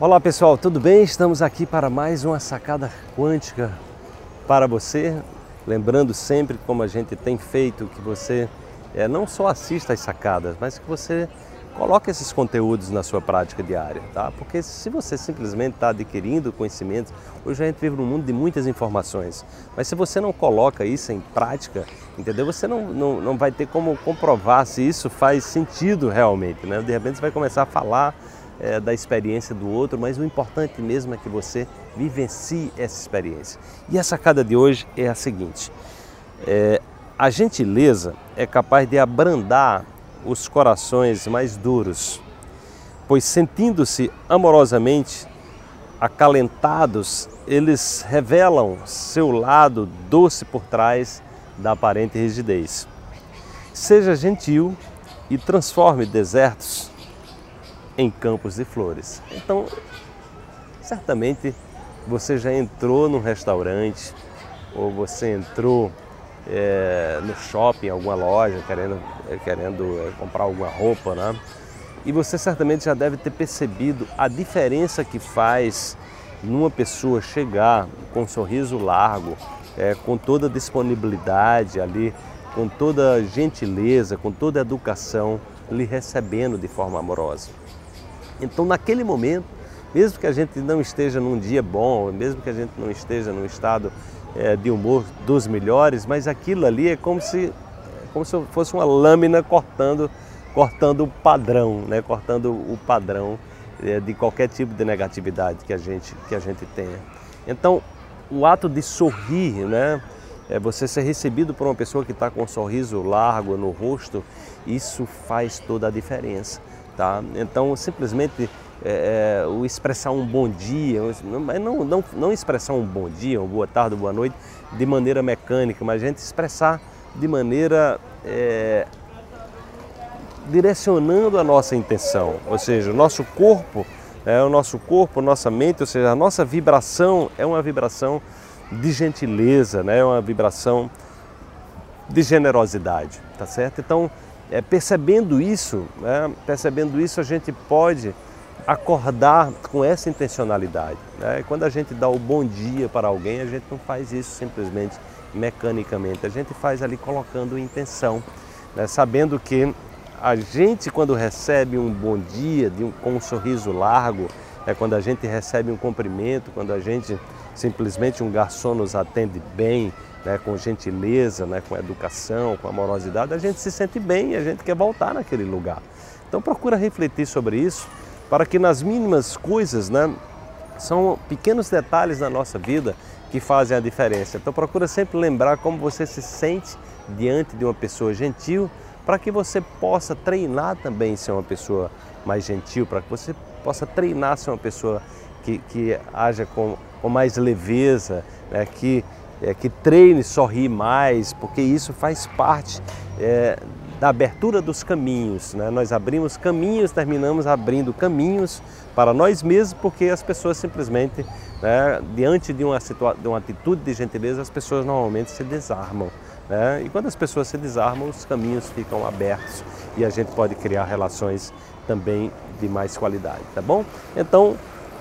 Olá pessoal, tudo bem? Estamos aqui para mais uma sacada quântica para você. Lembrando sempre, como a gente tem feito, que você é, não só assista às sacadas, mas que você coloque esses conteúdos na sua prática diária, tá? Porque se você simplesmente está adquirindo conhecimentos, hoje a gente vive num mundo de muitas informações, mas se você não coloca isso em prática, entendeu? Você não, não, não vai ter como comprovar se isso faz sentido realmente, né? De repente você vai começar a falar é, da experiência do outro, mas o importante mesmo é que você vivencie essa experiência. E a sacada de hoje é a seguinte: é, a gentileza é capaz de abrandar os corações mais duros, pois sentindo-se amorosamente acalentados, eles revelam seu lado doce por trás da aparente rigidez. Seja gentil e transforme desertos em campos de flores. Então, certamente você já entrou num restaurante ou você entrou é, no shopping, alguma loja, querendo, é, querendo é, comprar alguma roupa, né? E você certamente já deve ter percebido a diferença que faz numa pessoa chegar com um sorriso largo, é, com toda a disponibilidade ali, com toda a gentileza, com toda a educação, lhe recebendo de forma amorosa. Então, naquele momento, mesmo que a gente não esteja num dia bom, mesmo que a gente não esteja num estado é, de humor dos melhores, mas aquilo ali é como se, como se fosse uma lâmina cortando, cortando o padrão, né? cortando o padrão é, de qualquer tipo de negatividade que a gente, que a gente tenha. Então, o ato de sorrir, né? É você ser recebido por uma pessoa que está com um sorriso largo no rosto, isso faz toda a diferença. Tá? Então, simplesmente é, é, o expressar um bom dia, não, não, não expressar um bom dia, uma boa tarde, uma boa noite de maneira mecânica, mas a gente expressar de maneira é, direcionando a nossa intenção, ou seja, o nosso corpo, é, o nosso corpo, nossa mente, ou seja, a nossa vibração é uma vibração de gentileza, né? é uma vibração de generosidade, tá certo? Então, é, percebendo isso, né, percebendo isso, a gente pode acordar com essa intencionalidade. Né? Quando a gente dá o bom dia para alguém, a gente não faz isso simplesmente mecanicamente, a gente faz ali colocando intenção, né? sabendo que a gente quando recebe um bom dia um, com um sorriso largo, é quando a gente recebe um cumprimento, quando a gente simplesmente um garçom nos atende bem, né, com gentileza, né, com educação, com amorosidade, a gente se sente bem e a gente quer voltar naquele lugar. Então procura refletir sobre isso para que nas mínimas coisas, né, são pequenos detalhes na nossa vida que fazem a diferença. Então procura sempre lembrar como você se sente diante de uma pessoa gentil, para que você possa treinar também ser uma pessoa mais gentil, para que você possa treinar ser uma pessoa que, que haja com, com mais leveza, né, que é, que treine sorrir mais, porque isso faz parte é, da abertura dos caminhos. Né? Nós abrimos caminhos, terminamos abrindo caminhos para nós mesmos, porque as pessoas simplesmente, né, diante de uma, de uma atitude de gentileza, as pessoas normalmente se desarmam. Né? E quando as pessoas se desarmam, os caminhos ficam abertos e a gente pode criar relações também de mais qualidade, tá bom? Então,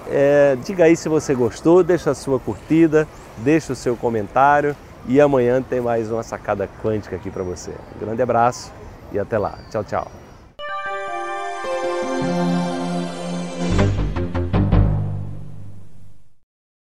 é, diga aí se você gostou, deixa a sua curtida, deixa o seu comentário e amanhã tem mais uma sacada quântica aqui para você. Um grande abraço e até lá. Tchau, tchau.